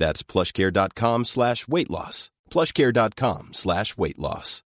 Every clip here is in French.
That's plushcare.com slash weight loss. plushcare.com slash weight loss.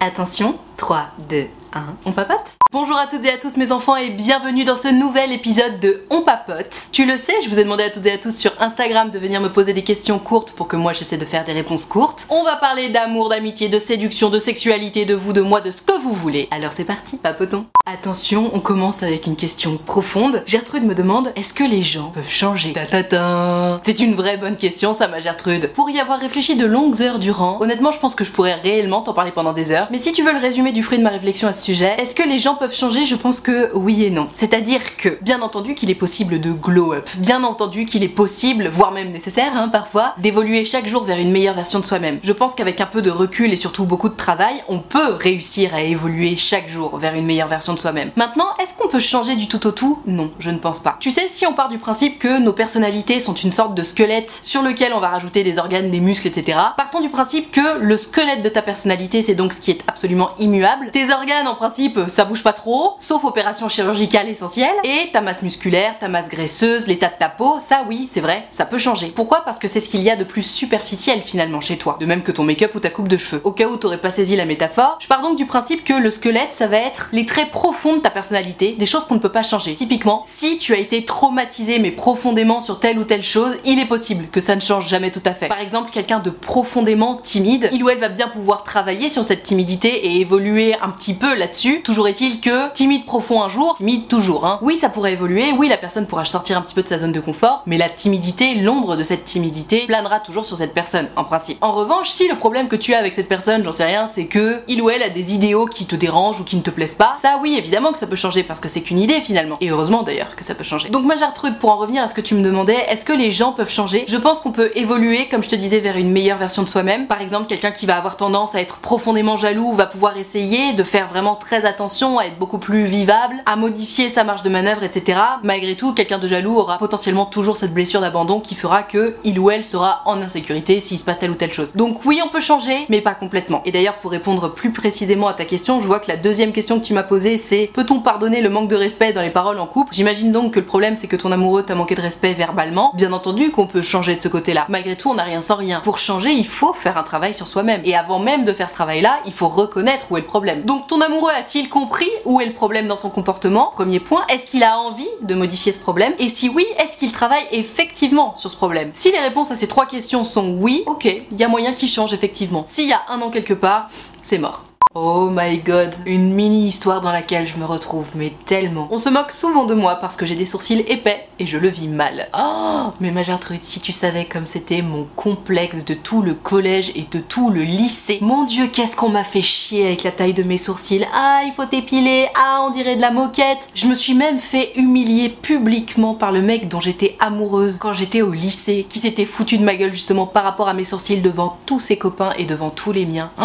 Attention, 3, 2, 1, on papote Bonjour à toutes et à tous mes enfants et bienvenue dans ce nouvel épisode de On papote. Tu le sais, je vous ai demandé à toutes et à tous sur Instagram de venir me poser des questions courtes pour que moi j'essaie de faire des réponses courtes. On va parler d'amour, d'amitié, de séduction, de sexualité, de vous, de moi, de ce que vous voulez. Alors c'est parti, papotons. Attention, on commence avec une question profonde. Gertrude me demande est-ce que les gens peuvent changer? Ta C'est une vraie bonne question ça ma Gertrude. Pour y avoir réfléchi de longues heures durant, honnêtement je pense que je pourrais réellement t'en parler pendant des heures. Mais si tu veux le résumé du fruit de ma réflexion à sujet, est-ce que les gens peuvent changer? Je pense que oui et non. C'est-à-dire que, bien entendu qu'il est possible de glow up, bien entendu qu'il est possible, voire même nécessaire hein, parfois, d'évoluer chaque jour vers une meilleure version de soi-même. Je pense qu'avec un peu de recul et surtout beaucoup de travail, on peut réussir à évoluer chaque jour vers une meilleure version de soi-même. Maintenant, est-ce qu'on peut changer du tout au tout? Non, je ne pense pas. Tu sais, si on part du principe que nos personnalités sont une sorte de squelette sur lequel on va rajouter des organes, des muscles, etc., partons du principe que le squelette de ta personnalité, c'est donc ce qui est absolument immuable. Tes organes, en principe, ça bouge pas trop, sauf opération chirurgicale essentielle, et ta masse musculaire, ta masse graisseuse, l'état de ta peau, ça oui, c'est vrai, ça peut changer. Pourquoi? Parce que c'est ce qu'il y a de plus superficiel finalement chez toi, de même que ton make-up ou ta coupe de cheveux. Au cas où t'aurais pas saisi la métaphore, je pars donc du principe que le squelette, ça va être les traits profonds de ta personnalité, des choses qu'on ne peut pas changer. Typiquement, si tu as été traumatisé mais profondément sur telle ou telle chose, il est possible que ça ne change jamais tout à fait. Par exemple, quelqu'un de profondément timide, il ou elle va bien pouvoir travailler sur cette timidité et évoluer un petit peu là-dessus. Toujours est-il que timide profond un jour, timide toujours. Hein. Oui, ça pourrait évoluer, oui, la personne pourra sortir un petit peu de sa zone de confort, mais la timidité, l'ombre de cette timidité, planera toujours sur cette personne, en principe. En revanche, si le problème que tu as avec cette personne, j'en sais rien, c'est que il ou elle a des idéaux qui te dérangent ou qui ne te plaisent pas, ça oui, évidemment que ça peut changer parce que c'est qu'une idée finalement. Et heureusement d'ailleurs que ça peut changer. Donc ma Gertrude, pour en revenir à ce que tu me demandais, est-ce que les gens peuvent changer? Je pense qu'on peut évoluer, comme je te disais, vers une meilleure version de soi-même. Par exemple, quelqu'un qui va avoir tendance à être profondément jaloux va pouvoir essayer de faire vraiment très attention, à être beaucoup plus vivable, à modifier sa marge de manœuvre, etc. Malgré tout, quelqu'un de jaloux aura potentiellement toujours cette blessure d'abandon qui fera que il ou elle sera en insécurité s'il se passe telle ou telle chose. Donc oui, on peut changer, mais pas complètement. Et d'ailleurs, pour répondre plus précisément à ta question, je vois que la deuxième question que tu m'as posée, c'est peut-on pardonner le manque de respect dans les paroles en couple? J'imagine donc que le problème c'est que ton amoureux t'a manqué de respect verbalement. Bien entendu qu'on peut changer de ce côté-là. Malgré tout, on n'a rien sans rien. Pour changer, il faut faire un travail sur soi-même. Et avant même de faire ce travail-là, il faut reconnaître où est le problème. Donc ton amoureux a-t-il compris où est le problème dans son comportement? Premier point, est-ce qu'il a envie de modifier ce problème? Et si oui, est-ce qu'il travaille effectivement sur ce problème? Si les réponses à ces trois questions sont oui, ok, il y a moyen qu'il change effectivement. S'il y a un an quelque part, c'est mort. Oh my god, une mini histoire dans laquelle je me retrouve, mais tellement. On se moque souvent de moi parce que j'ai des sourcils épais et je le vis mal. Oh, mais ma Gertrude, si tu savais comme c'était mon complexe de tout le collège et de tout le lycée. Mon dieu, qu'est-ce qu'on m'a fait chier avec la taille de mes sourcils. Ah, il faut t'épiler. Ah, on dirait de la moquette. Je me suis même fait humilier publiquement par le mec dont j'étais amoureuse quand j'étais au lycée, qui s'était foutu de ma gueule justement par rapport à mes sourcils devant tous ses copains et devant tous les miens. Oh,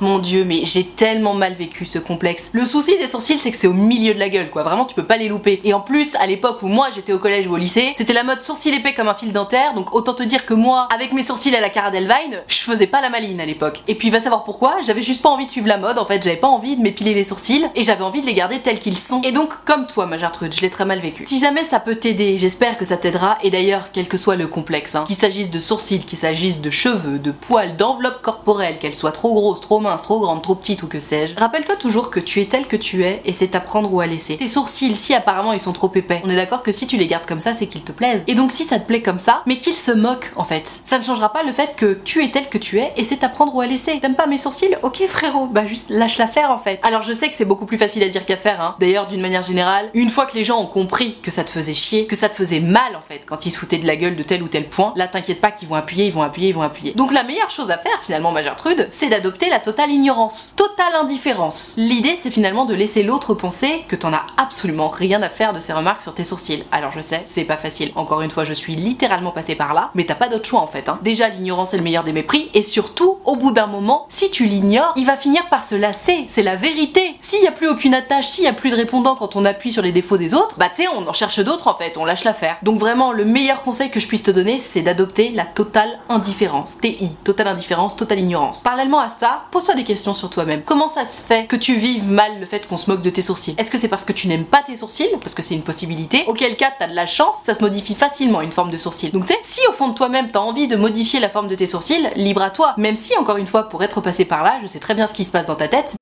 mon dieu, mais j'ai tellement mal vécu ce complexe. Le souci des sourcils, c'est que c'est au milieu de la gueule, quoi. Vraiment, tu peux pas les louper. Et en plus, à l'époque où moi j'étais au collège ou au lycée, c'était la mode sourcil épais comme un fil dentaire. Donc autant te dire que moi, avec mes sourcils à la Cara Delvine, je faisais pas la maline à l'époque. Et puis va savoir pourquoi, j'avais juste pas envie de suivre la mode. En fait, j'avais pas envie de m'épiler les sourcils et j'avais envie de les garder tels qu'ils sont. Et donc, comme toi, ma Gertrude, je l'ai très mal vécu. Si jamais ça peut t'aider, j'espère que ça t'aidera. Et d'ailleurs, quel que soit le complexe, hein, qu'il s'agisse de sourcils, qu'il s'agisse de cheveux, de poils, d'enveloppe corporelle, qu'elle soit trop grosse, trop mince, trop grande, trop petite ou que sais-je, rappelle-toi toujours que tu es tel que tu es et c'est à prendre ou à laisser. Tes sourcils, si apparemment ils sont trop épais, on est d'accord que si tu les gardes comme ça, c'est qu'ils te plaisent. Et donc si ça te plaît comme ça, mais qu'ils se moquent en fait, ça ne changera pas le fait que tu es tel que tu es et c'est à prendre ou à laisser. T'aimes pas mes sourcils? Ok frérot, bah juste lâche la faire en fait. Alors je sais que c'est beaucoup plus facile à dire qu'à faire, hein. D'ailleurs, d'une manière générale, une fois que les gens ont compris que ça te faisait chier, que ça te faisait mal en fait, quand ils se foutaient de la gueule de tel ou tel point, là t'inquiète pas qu'ils vont appuyer, ils vont appuyer, ils vont appuyer. Donc la meilleure chose à faire finalement, ma Gertrude, c'est d'adopter la totale ignorance, totale indifférence. L'idée c'est finalement de laisser l'autre penser que t'en as absolument rien à faire de ses remarques sur tes sourcils. Alors je sais, c'est pas facile. Encore une fois, je suis littéralement passée par là, mais t'as pas d'autre choix en fait. Hein. Déjà, l'ignorance est le meilleur des mépris, et surtout, au bout d'un moment, si tu l'ignores, il va finir par se lasser. C'est la vérité. S'il y a plus aucune attache, s'il y a plus de répondants quand on appuie sur les défauts des autres, bah tu on en cherche d'autres en fait, on lâche l'affaire. Donc vraiment, le meilleur conseil que je puisse te donner, c'est d'adopter la totale indifférence. TI, totale indifférence, totale ignorance. Parallèlement à ça, pose-toi des questions sur toi-même. Comment ça se fait que tu vives mal le fait qu'on se moque de tes sourcils? Est-ce que c'est parce que tu n'aimes pas tes sourcils? Parce que c'est une possibilité. Auquel cas, t'as de la chance, ça se modifie facilement une forme de sourcil. Donc tu sais, si au fond de toi-même t'as envie de modifier la forme de tes sourcils, libre à toi. Même si, encore une fois, pour être passé par là, je sais très bien ce qui se passe dans ta tête.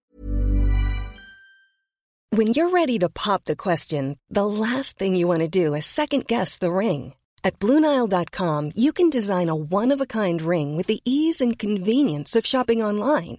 When you're ready to pop the question, the last thing you want to do is second guess the ring. At Bluenile.com, you can design a one of a kind ring with the ease and convenience of shopping online.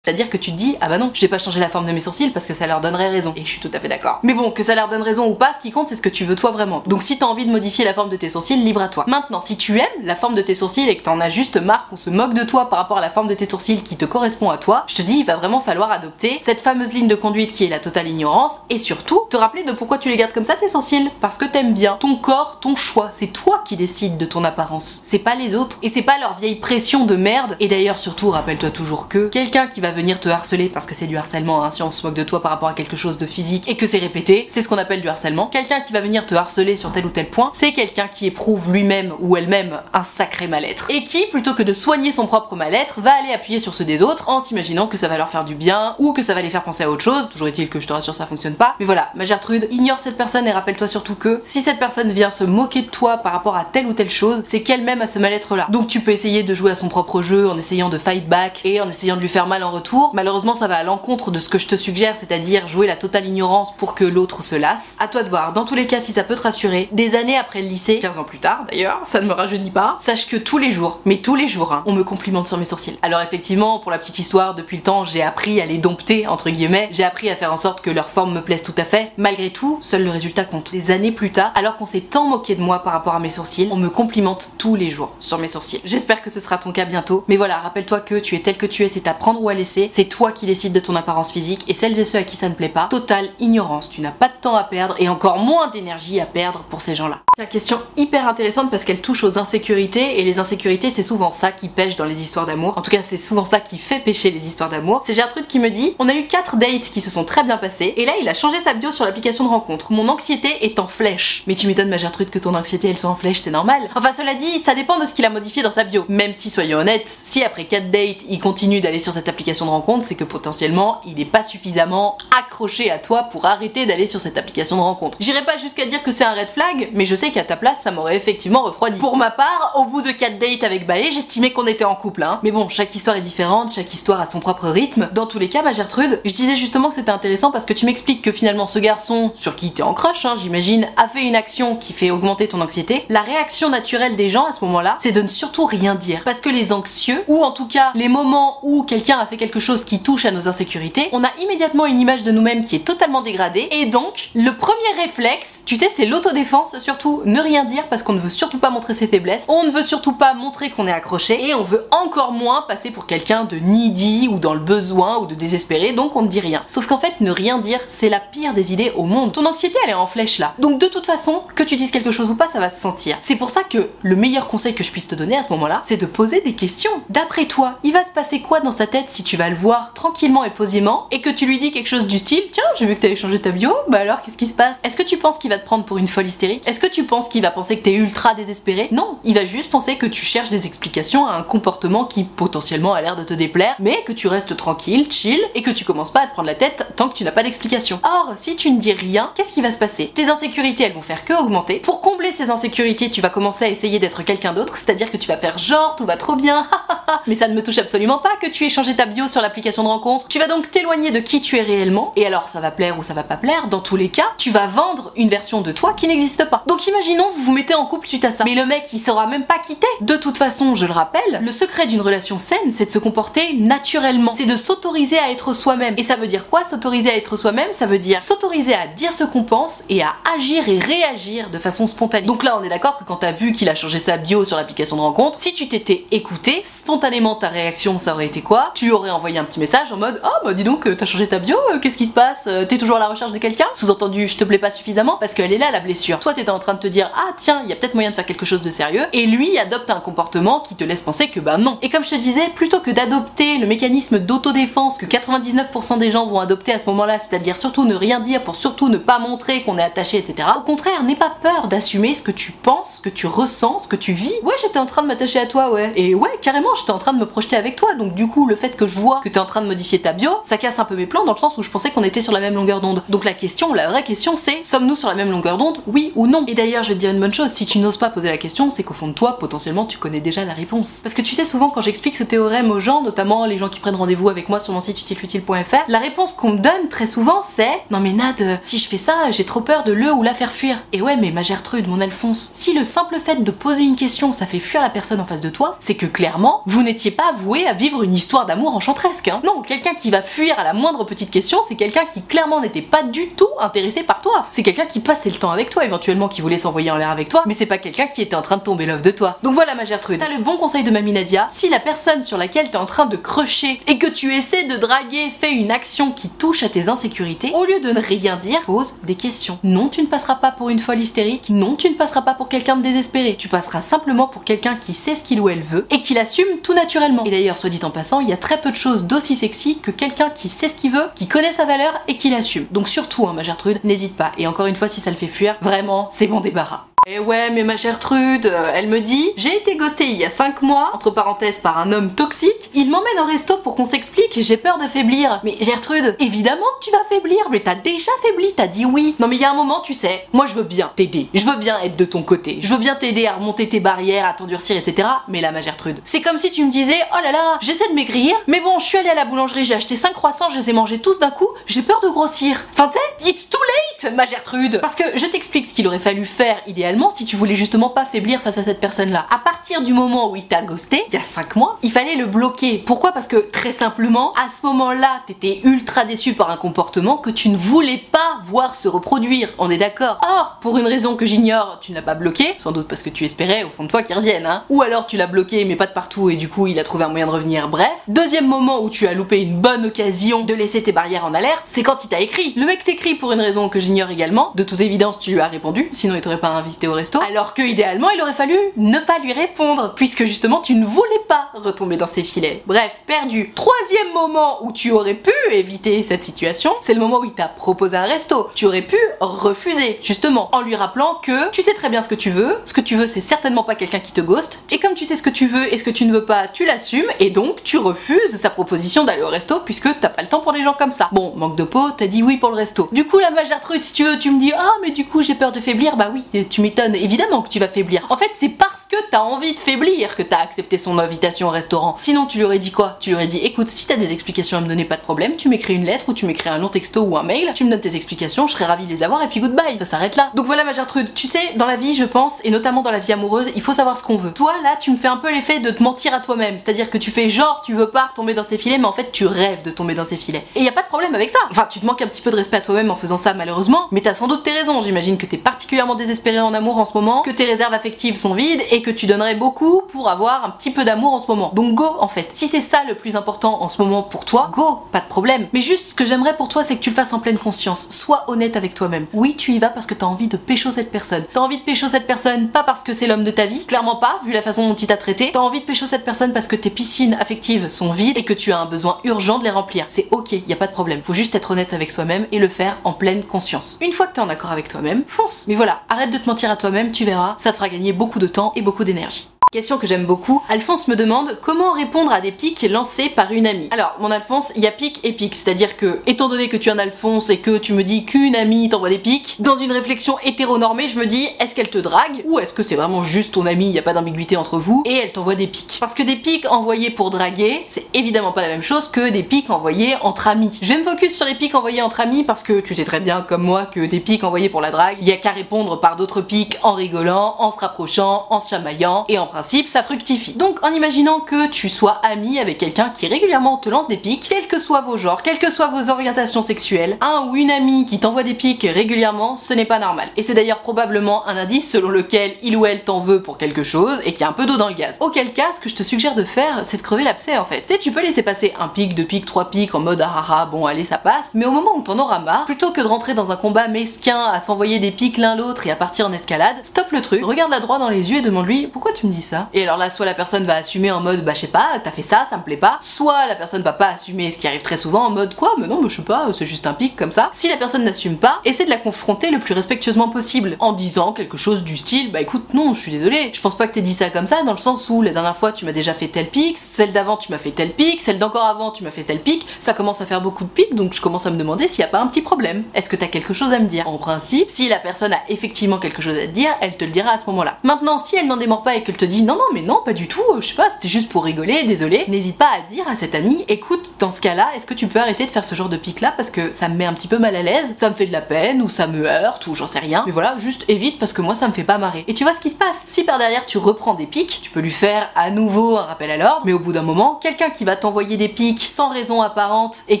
C'est-à-dire que tu te dis, ah bah non, je vais pas changer la forme de mes sourcils parce que ça leur donnerait raison. Et je suis tout à fait d'accord. Mais bon, que ça leur donne raison ou pas, ce qui compte, c'est ce que tu veux toi vraiment. Donc si t'as envie de modifier la forme de tes sourcils, libre à toi. Maintenant, si tu aimes la forme de tes sourcils et que t'en as juste marre qu'on se moque de toi par rapport à la forme de tes sourcils qui te correspond à toi, je te dis, il va vraiment falloir adopter cette fameuse ligne de conduite qui est la totale ignorance et surtout te rappeler de pourquoi tu les gardes comme ça tes sourcils. Parce que t'aimes bien ton corps, ton choix. C'est toi qui décides de ton apparence. C'est pas les autres. Et c'est pas leur vieille pression de merde. Et d'ailleurs, surtout, rappelle-toi toujours que quelqu'un qui va venir te harceler parce que c'est du harcèlement, hein, si on se moque de toi par rapport à quelque chose de physique et que c'est répété, c'est ce qu'on appelle du harcèlement. Quelqu'un qui va venir te harceler sur tel ou tel point, c'est quelqu'un qui éprouve lui-même ou elle-même un sacré mal-être. Et qui, plutôt que de soigner son propre mal-être, va aller appuyer sur ceux des autres en s'imaginant que ça va leur faire du bien ou que ça va les faire penser à autre chose. Toujours est-il que je te rassure, ça fonctionne pas. Mais voilà, ma Gertrude, ignore cette personne et rappelle-toi surtout que si cette personne vient se moquer de toi par rapport à telle ou telle chose, c'est qu'elle-même a ce mal-être là. Donc tu peux essayer de jouer à son propre jeu en essayant de fight back et en essayant de lui faire mal en retour. Malheureusement, ça va à l'encontre de ce que je te suggère, c'est-à-dire jouer la totale ignorance pour que l'autre se lasse. À toi de voir. Dans tous les cas, si ça peut te rassurer, des années après le lycée, 15 ans plus tard d'ailleurs, ça ne me rajeunit pas, sache que tous les jours, mais tous les jours, hein, on me complimente sur mes sourcils. Alors effectivement, pour la petite histoire, depuis le temps, j'ai appris à les dompter, entre guillemets, j'ai appris à faire en sorte que leur forme me plaise tout à fait. Malgré tout, seul le résultat compte. Des années plus tard, alors qu'on s'est tant moqué de moi par rapport à mes sourcils, on me complimente tous les jours sur mes sourcils. J'espère que ce sera ton cas bientôt. Mais voilà, rappelle-toi que tu es tel que tu es, c'est à prendre ou à laisser. C'est toi qui décides de ton apparence physique et celles et ceux à qui ça ne plaît pas, totale ignorance. Tu n'as pas de temps à perdre et encore moins d'énergie à perdre pour ces gens-là. C'est une question hyper intéressante parce qu'elle touche aux insécurités et les insécurités c'est souvent ça qui pêche dans les histoires d'amour. En tout cas c'est souvent ça qui fait pêcher les histoires d'amour. C'est Gertrude qui me dit on a eu 4 dates qui se sont très bien passés et là il a changé sa bio sur l'application de rencontre. Mon anxiété est en flèche. Mais tu m'étonnes ma Gertrude que ton anxiété elle soit en flèche, c'est normal. Enfin cela dit, ça dépend de ce qu'il a modifié dans sa bio. Même si soyons honnêtes, si après 4 dates il continue d'aller sur cette application de rencontre, c'est que potentiellement il n'est pas suffisamment accroché à toi pour arrêter d'aller sur cette application de rencontre. J'irai pas jusqu'à dire que c'est un red flag, mais je sais qu'à ta place ça m'aurait effectivement refroidi. Pour ma part, au bout de 4 dates avec Balé, j'estimais qu'on était en couple, hein. Mais bon, chaque histoire est différente, chaque histoire a son propre rythme. Dans tous les cas, ma Gertrude, je disais justement que c'était intéressant parce que tu m'expliques que finalement ce garçon, sur qui t'es en crush, hein, j'imagine, a fait une action qui fait augmenter ton anxiété. La réaction naturelle des gens à ce moment-là, c'est de ne surtout rien dire. Parce que les anxieux, ou en tout cas les moments où quelqu'un a fait quelque chose qui touche à nos insécurités, on a immédiatement une image de nous-mêmes qui est totalement dégradée. Et donc, le premier réflexe, tu sais, c'est l'autodéfense, surtout ne rien dire parce qu'on ne veut surtout pas montrer ses faiblesses, on ne veut surtout pas montrer qu'on est accroché, et on veut encore moins passer pour quelqu'un de needy ou dans le besoin ou de désespéré, donc on ne dit rien. Sauf qu'en fait, ne rien dire, c'est la pire des idées au monde. Ton anxiété, elle est en flèche là. Donc de toute façon, que tu dises quelque chose ou pas, ça va se sentir. C'est pour ça que le meilleur conseil que je puisse te donner à ce moment-là, c'est de poser des questions. D'après toi, il va se passer quoi dans sa tête si tu vas le voir tranquillement et posément et que tu lui dis quelque chose du style Tiens, j'ai vu que t'avais changé ta bio, bah alors qu'est-ce qui se passe? Est-ce que tu penses qu'il va te prendre pour une folle hystérique? Est-ce que tu penses qu'il va penser que t'es ultra désespéré? Non, il va juste penser que tu cherches des explications à un comportement qui potentiellement a l'air de te déplaire, mais que tu restes tranquille, chill et que tu commences pas à te prendre la tête tant que tu n'as pas d'explication. Or, si tu ne dis rien, qu'est-ce qui va se passer? Tes insécurités, elles vont faire que augmenter. Pour combler ces insécurités, tu vas commencer à essayer d'être quelqu'un d'autre, c'est-à-dire que tu vas faire genre tout va trop bien, mais ça ne me touche absolument pas que tu aies changé ta bio sur l'application de rencontre. Tu vas donc t'éloigner de qui tu es réellement, et alors ça va plaire ou ça va pas plaire, dans tous les cas, tu vas vendre une version de toi qui n'existe pas. Donc imaginons vous vous mettez en couple suite à ça, mais le mec il saura même pas quitter. De toute façon, je le rappelle, le secret d'une relation saine, c'est de se comporter naturellement, c'est de s'autoriser à être soi-même. Et ça veut dire quoi s'autoriser à être soi-même? Ça veut dire s'autoriser à dire ce qu'on pense et à agir et réagir de façon spontanée. Donc là, on est d'accord que quand t'as vu qu'il a changé sa bio sur l'application de rencontre, si tu t'étais écouté, spontanément ta réaction ça aurait été quoi? Tu aurais envoyé un petit message en mode Oh bah dis donc, euh, t'as changé ta bio, euh, qu'est-ce qui se passe? Euh, T'es toujours à la recherche de quelqu'un? Sous-entendu, je te plais pas suffisamment parce qu'elle est là la blessure. Toi t'étais en train de te dire Ah tiens, il y a peut-être moyen de faire quelque chose de sérieux, et lui adopte un comportement qui te laisse penser que bah non. Et comme je te disais, plutôt que d'adopter le mécanisme d'autodéfense que 99% des gens vont adopter à ce moment-là, c'est-à-dire surtout ne rien dire pour surtout ne pas montrer qu'on est attaché, etc. Au contraire, n'aie pas peur d'assumer ce que tu penses, ce que tu ressens, ce que tu vis. Ouais, j'étais en train de m'attacher à toi, ouais. Et ouais, carrément, j'étais en train de me projeter avec toi. Donc du coup, le fait que je que t'es en train de modifier ta bio, ça casse un peu mes plans dans le sens où je pensais qu'on était sur la même longueur d'onde. Donc la question, la vraie question, c'est sommes-nous sur la même longueur d'onde, oui ou non? Et d'ailleurs, je vais te dire une bonne chose, si tu n'oses pas poser la question, c'est qu'au fond de toi, potentiellement, tu connais déjà la réponse. Parce que tu sais, souvent quand j'explique ce théorème aux gens, notamment les gens qui prennent rendez-vous avec moi sur mon site utilefutile.fr, la réponse qu'on me donne très souvent, c'est non mais Nad, euh, si je fais ça, j'ai trop peur de le ou la faire fuir. Et ouais, mais ma Gertrude, mon Alphonse, si le simple fait de poser une question, ça fait fuir la personne en face de toi, c'est que clairement, vous n'étiez pas voué à vivre une histoire d'amour enchantresque. Hein. Non, quelqu'un qui va fuir à la moindre petite question, c'est quelqu'un qui clairement n'était pas du tout intéressé par toi. C'est quelqu'un qui passait le temps avec toi, éventuellement qui voulait s'envoyer en l'air avec toi, mais c'est pas quelqu'un qui était en train de tomber l'œuf de toi. Donc voilà ma Gertrude, t'as le bon conseil de Mamie Nadia, si la personne sur laquelle t'es en train de crusher et que tu essaies de draguer fait une action qui touche à tes insécurités, au lieu de ne rien dire, pose des questions. Non, tu ne passeras pas pour une folle hystérique, non, tu ne passeras pas pour quelqu'un de désespéré, tu passeras simplement pour quelqu'un qui sait ce qu'il ou elle veut et qui l'assume tout naturellement. Et d'ailleurs, soit dit en passant, il y a très peu de choses d'aussi sexy que quelqu'un qui sait ce qu'il veut, qui connaît sa valeur et qui l'assume. Donc surtout, hein, ma Gertrude, n'hésite pas. Et encore une fois, si ça le fait fuir, vraiment, c'est bon débarras. Et ouais, mais ma Gertrude, euh, elle me dit J'ai été ghostée il y a 5 mois, entre parenthèses par un homme toxique. Il m'emmène au resto pour qu'on s'explique j'ai peur de faiblir. Mais Gertrude, évidemment que tu vas faiblir, mais t'as déjà faibli, t'as dit oui. Non, mais il y a un moment, tu sais, moi je veux bien t'aider. Je veux bien être de ton côté. Je veux bien t'aider à remonter tes barrières, à t'endurcir, etc. Mais là, ma Gertrude, c'est comme si tu me disais Oh là là, j'essaie de maigrir, mais bon, je suis allée à la boulangerie, j'ai acheté 5 croissants, je les ai mangés tous d'un coup, j'ai peur de grossir. Enfin, sais, it's too late, ma Gertrude. Parce que je t'explique ce qu'il aurait fallu faire idéalement si tu voulais justement pas faiblir face à cette personne-là. À partir du moment où il t'a ghosté, il y a 5 mois, il fallait le bloquer. Pourquoi? Parce que très simplement, à ce moment-là, t'étais ultra déçu par un comportement que tu ne voulais pas voir se reproduire. On est d'accord? Or, pour une raison que j'ignore, tu ne l'as pas bloqué, sans doute parce que tu espérais au fond de toi qu'il revienne, hein. Ou alors tu l'as bloqué mais pas de partout et du coup il a trouvé un moyen de revenir. Bref, deuxième moment où tu as loupé une bonne occasion de laisser tes barrières en alerte, c'est quand il t'a écrit. Le mec t'écrit pour une raison que j'ignore également. De toute évidence, tu lui as répondu, sinon il t'aurait pas invité au resto. Alors que idéalement, il aurait fallu ne pas lui répondre, puisque justement tu ne voulais pas retomber dans ses filets. Bref, perdu. Troisième moment où tu aurais pu éviter cette situation, c'est le moment où il t'a proposé un resto. Tu aurais pu refuser, justement, en lui rappelant que tu sais très bien ce que tu veux. Ce que tu veux, c'est certainement pas quelqu'un qui te ghost. Et comme tu sais ce que tu veux et ce que tu ne veux pas, pas, tu l'assumes et donc tu refuses proposition d'aller au resto puisque t'as pas le temps pour les gens comme ça. Bon, manque de peau, t'as dit oui pour le resto. Du coup, la Gertrude, si tu veux, tu me dis ah mais du coup j'ai peur de faiblir. Bah oui, tu m'étonnes évidemment que tu vas faiblir. En fait, c'est parce que t'as envie de faiblir que t'as accepté son invitation au restaurant. Sinon, tu lui aurais dit quoi? Tu lui aurais dit écoute, si t'as des explications à me donner, pas de problème, tu m'écris une lettre ou tu m'écris un long texto ou un mail, tu me donnes tes explications, je serais ravie de les avoir et puis goodbye. Ça s'arrête là. Donc voilà ma Gertrude, tu sais, dans la vie, je pense, et notamment dans la vie amoureuse, il faut savoir ce qu'on veut. Toi là, tu me fais un peu l'effet de te mentir à toi-même, c'est-à-dire que tu fais genre tu veux pas tomber dans ses filets, mais en fait tu rêves de tomber dans ses filets. Et y a pas de problème avec ça. Enfin, tu te manques un petit peu de respect à toi-même en faisant ça malheureusement, mais t'as sans doute tes raisons. J'imagine que t'es particulièrement désespéré en amour en ce moment, que tes réserves affectives sont vides et que tu donnerais beaucoup pour avoir un petit peu d'amour en ce moment. Donc go en fait. Si c'est ça le plus important en ce moment pour toi, go, pas de problème. Mais juste ce que j'aimerais pour toi, c'est que tu le fasses en pleine conscience. Sois honnête avec toi-même. Oui, tu y vas parce que t'as envie de pécho cette personne. T'as envie de pécho cette personne pas parce que c'est l'homme de ta vie, clairement pas, vu la façon dont il t'a traité. T'as envie de pécho cette personne parce que tes piscines affectives sont vides et que tu as un besoin urgent de les remplir. C'est ok, y a pas de problème. Faut juste être honnête avec soi-même et le faire en pleine conscience. Une fois que t'es en accord avec toi-même, fonce. Mais voilà, arrête de te mentir à toi-même, tu verras, ça te fera gagner beaucoup de temps et beaucoup d'énergie. Question que j'aime beaucoup. Alphonse me demande comment répondre à des pics lancés par une amie. Alors, mon Alphonse, il y a pic et pic, c'est-à-dire que, étant donné que tu es un Alphonse et que tu me dis qu'une amie t'envoie des pics, dans une réflexion hétéronormée, je me dis est-ce qu'elle te drague ou est-ce que c'est vraiment juste ton amie, il n'y a pas d'ambiguïté entre vous et elle t'envoie des pics? Parce que des pics envoyés pour draguer, c'est évidemment pas la même chose que des pics envoyés entre amis. Je vais me focus sur les pics envoyés entre amis parce que tu sais très bien comme moi que des pics envoyés pour la drague, il y a qu'à répondre par d'autres pics en rigolant, en se rapprochant, en se chamaillant et en principe ça fructifie. Donc en imaginant que tu sois ami avec quelqu'un qui régulièrement te lance des pics, quels que soient vos genres, quelles que soient vos orientations sexuelles, un ou une amie qui t'envoie des pics régulièrement, ce n'est pas normal. Et c'est d'ailleurs probablement un indice selon lequel il ou elle t'en veut pour quelque chose et qu'il y a un peu d'eau dans le gaz. Auquel cas, ce que je te suggère de faire, c'est de crever l'abcès en fait. Tu sais, tu peux laisser passer un pic, deux pics, trois pics en mode ah ah ah, bon allez ça passe, mais au moment où t'en auras marre, plutôt que de rentrer dans un combat mesquin à s'envoyer des pics l'un l'autre et à partir en escalade, stop le truc, regarde la droit dans les yeux et demande-lui pourquoi tu me dis ça? Alors là, soit la personne va assumer en mode bah je sais pas, t'as fait ça, ça me plaît pas, soit la personne va pas assumer, ce qui arrive très souvent en mode quoi, mais non, je sais pas, c'est juste un pic comme ça. Si la personne n'assume pas, essaie de la confronter le plus respectueusement possible en disant quelque chose du style bah écoute, non, je suis désolée, je pense pas que t'aies dit ça comme ça, dans le sens où la dernière fois tu m'as déjà fait tel pic, celle d'avant tu m'as fait tel pic, celle d'encore avant tu m'as fait tel pic, ça commence à faire beaucoup de pics donc je commence à me demander s'il y a pas un petit problème. Est-ce que t'as quelque chose à me dire? En principe, si la personne a effectivement quelque chose à te dire, elle te le dira à ce moment-là. Maintenant, si elle n'en démord pas et qu'elle te dit non, non, mais non, pas du tout, je sais pas, c'était juste pour rigoler, désolé, n'hésite pas à dire à cet ami, écoute, dans ce cas-là, est-ce que tu peux arrêter de faire ce genre de pic là parce que ça me met un petit peu mal à l'aise, ça me fait de la peine, ou ça me heurte, ou j'en sais rien, mais voilà, juste évite parce que moi ça me fait pas marrer. Et tu vois ce qui se passe, si par derrière tu reprends des pics, tu peux lui faire à nouveau un rappel à l'ordre, mais au bout d'un moment, quelqu'un qui va t'envoyer des pics sans raison apparente et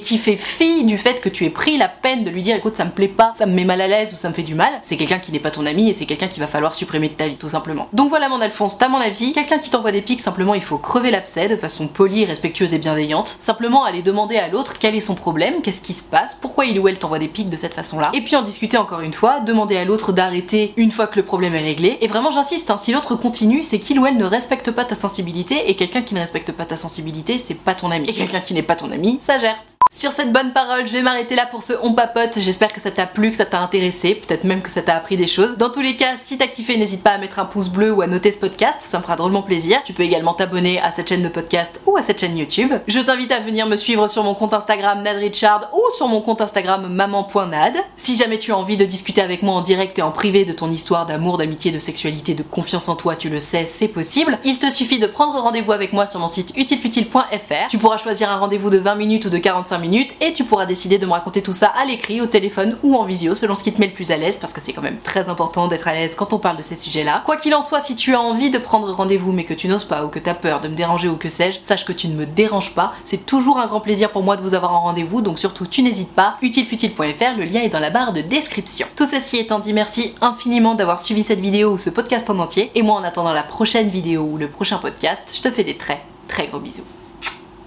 qui fait fi du fait que tu aies pris la peine de lui dire écoute ça me plaît pas, ça me met mal à l'aise ou ça me fait du mal, c'est quelqu'un qui n'est pas ton ami et c'est quelqu'un qu'il va falloir supprimer de ta vie tout simplement. Donc voilà mon Alphonse, t'as mon quelqu'un qui t'envoie des pics simplement il faut crever l'abcès de façon polie, respectueuse et bienveillante. Simplement aller demander à l'autre quel est son problème, qu'est-ce qui se passe, pourquoi il ou elle t'envoie des pics de cette façon-là. Et puis en discuter encore une fois, demander à l'autre d'arrêter une fois que le problème est réglé. Et vraiment j'insiste, hein, si l'autre continue, c'est qu'il ou elle ne respecte pas ta sensibilité et quelqu'un qui ne respecte pas ta sensibilité, c'est pas ton ami. Et quelqu'un qui n'est pas ton ami, ça gère. Sur cette bonne parole, je vais m'arrêter là pour ce on papote. J'espère que ça t'a plu, que ça t'a intéressé, peut-être même que ça t'a appris des choses. Dans tous les cas, si t'as kiffé, n'hésite pas à mettre un pouce bleu ou à noter ce podcast, ça me fera drôlement plaisir. Tu peux également t'abonner à cette chaîne de podcast ou à cette chaîne YouTube. Je t'invite à venir me suivre sur mon compte Instagram nadrichard ou sur mon compte Instagram maman.nad. Si jamais tu as envie de discuter avec moi en direct et en privé de ton histoire d'amour, d'amitié, de sexualité, de confiance en toi, tu le sais, c'est possible. Il te suffit de prendre rendez-vous avec moi sur mon site utilefutile.fr. Tu pourras choisir un rendez-vous de 20 minutes ou de 45 minutes et tu pourras décider de me raconter tout ça à l'écrit, au téléphone ou en visio selon ce qui te met le plus à l'aise parce que c'est quand même très important d'être à l'aise quand on parle de ces sujets-là. Quoi qu'il en soit, si tu as envie de prendre rendez-vous mais que tu n'oses pas ou que tu as peur de me déranger ou que sais-je, sache que tu ne me déranges pas. C'est toujours un grand plaisir pour moi de vous avoir en rendez-vous donc surtout tu n'hésites pas. utilefutile.fr, le lien est dans la barre de description. Tout ceci étant dit, merci infiniment d'avoir suivi cette vidéo ou ce podcast en entier et moi en attendant la prochaine vidéo ou le prochain podcast, je te fais des très très gros bisous.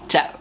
Ciao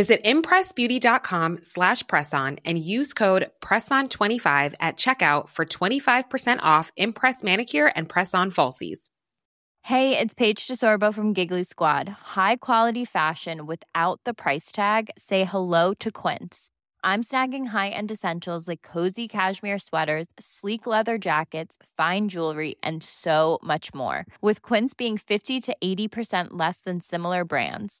Visit impressbeauty.com slash presson and use code PRESSON25 at checkout for 25% off Impress Manicure and Press-On Falsies. Hey, it's Paige DeSorbo from Giggly Squad. High quality fashion without the price tag. Say hello to Quince. I'm snagging high-end essentials like cozy cashmere sweaters, sleek leather jackets, fine jewelry, and so much more. With Quince being 50 to 80% less than similar brands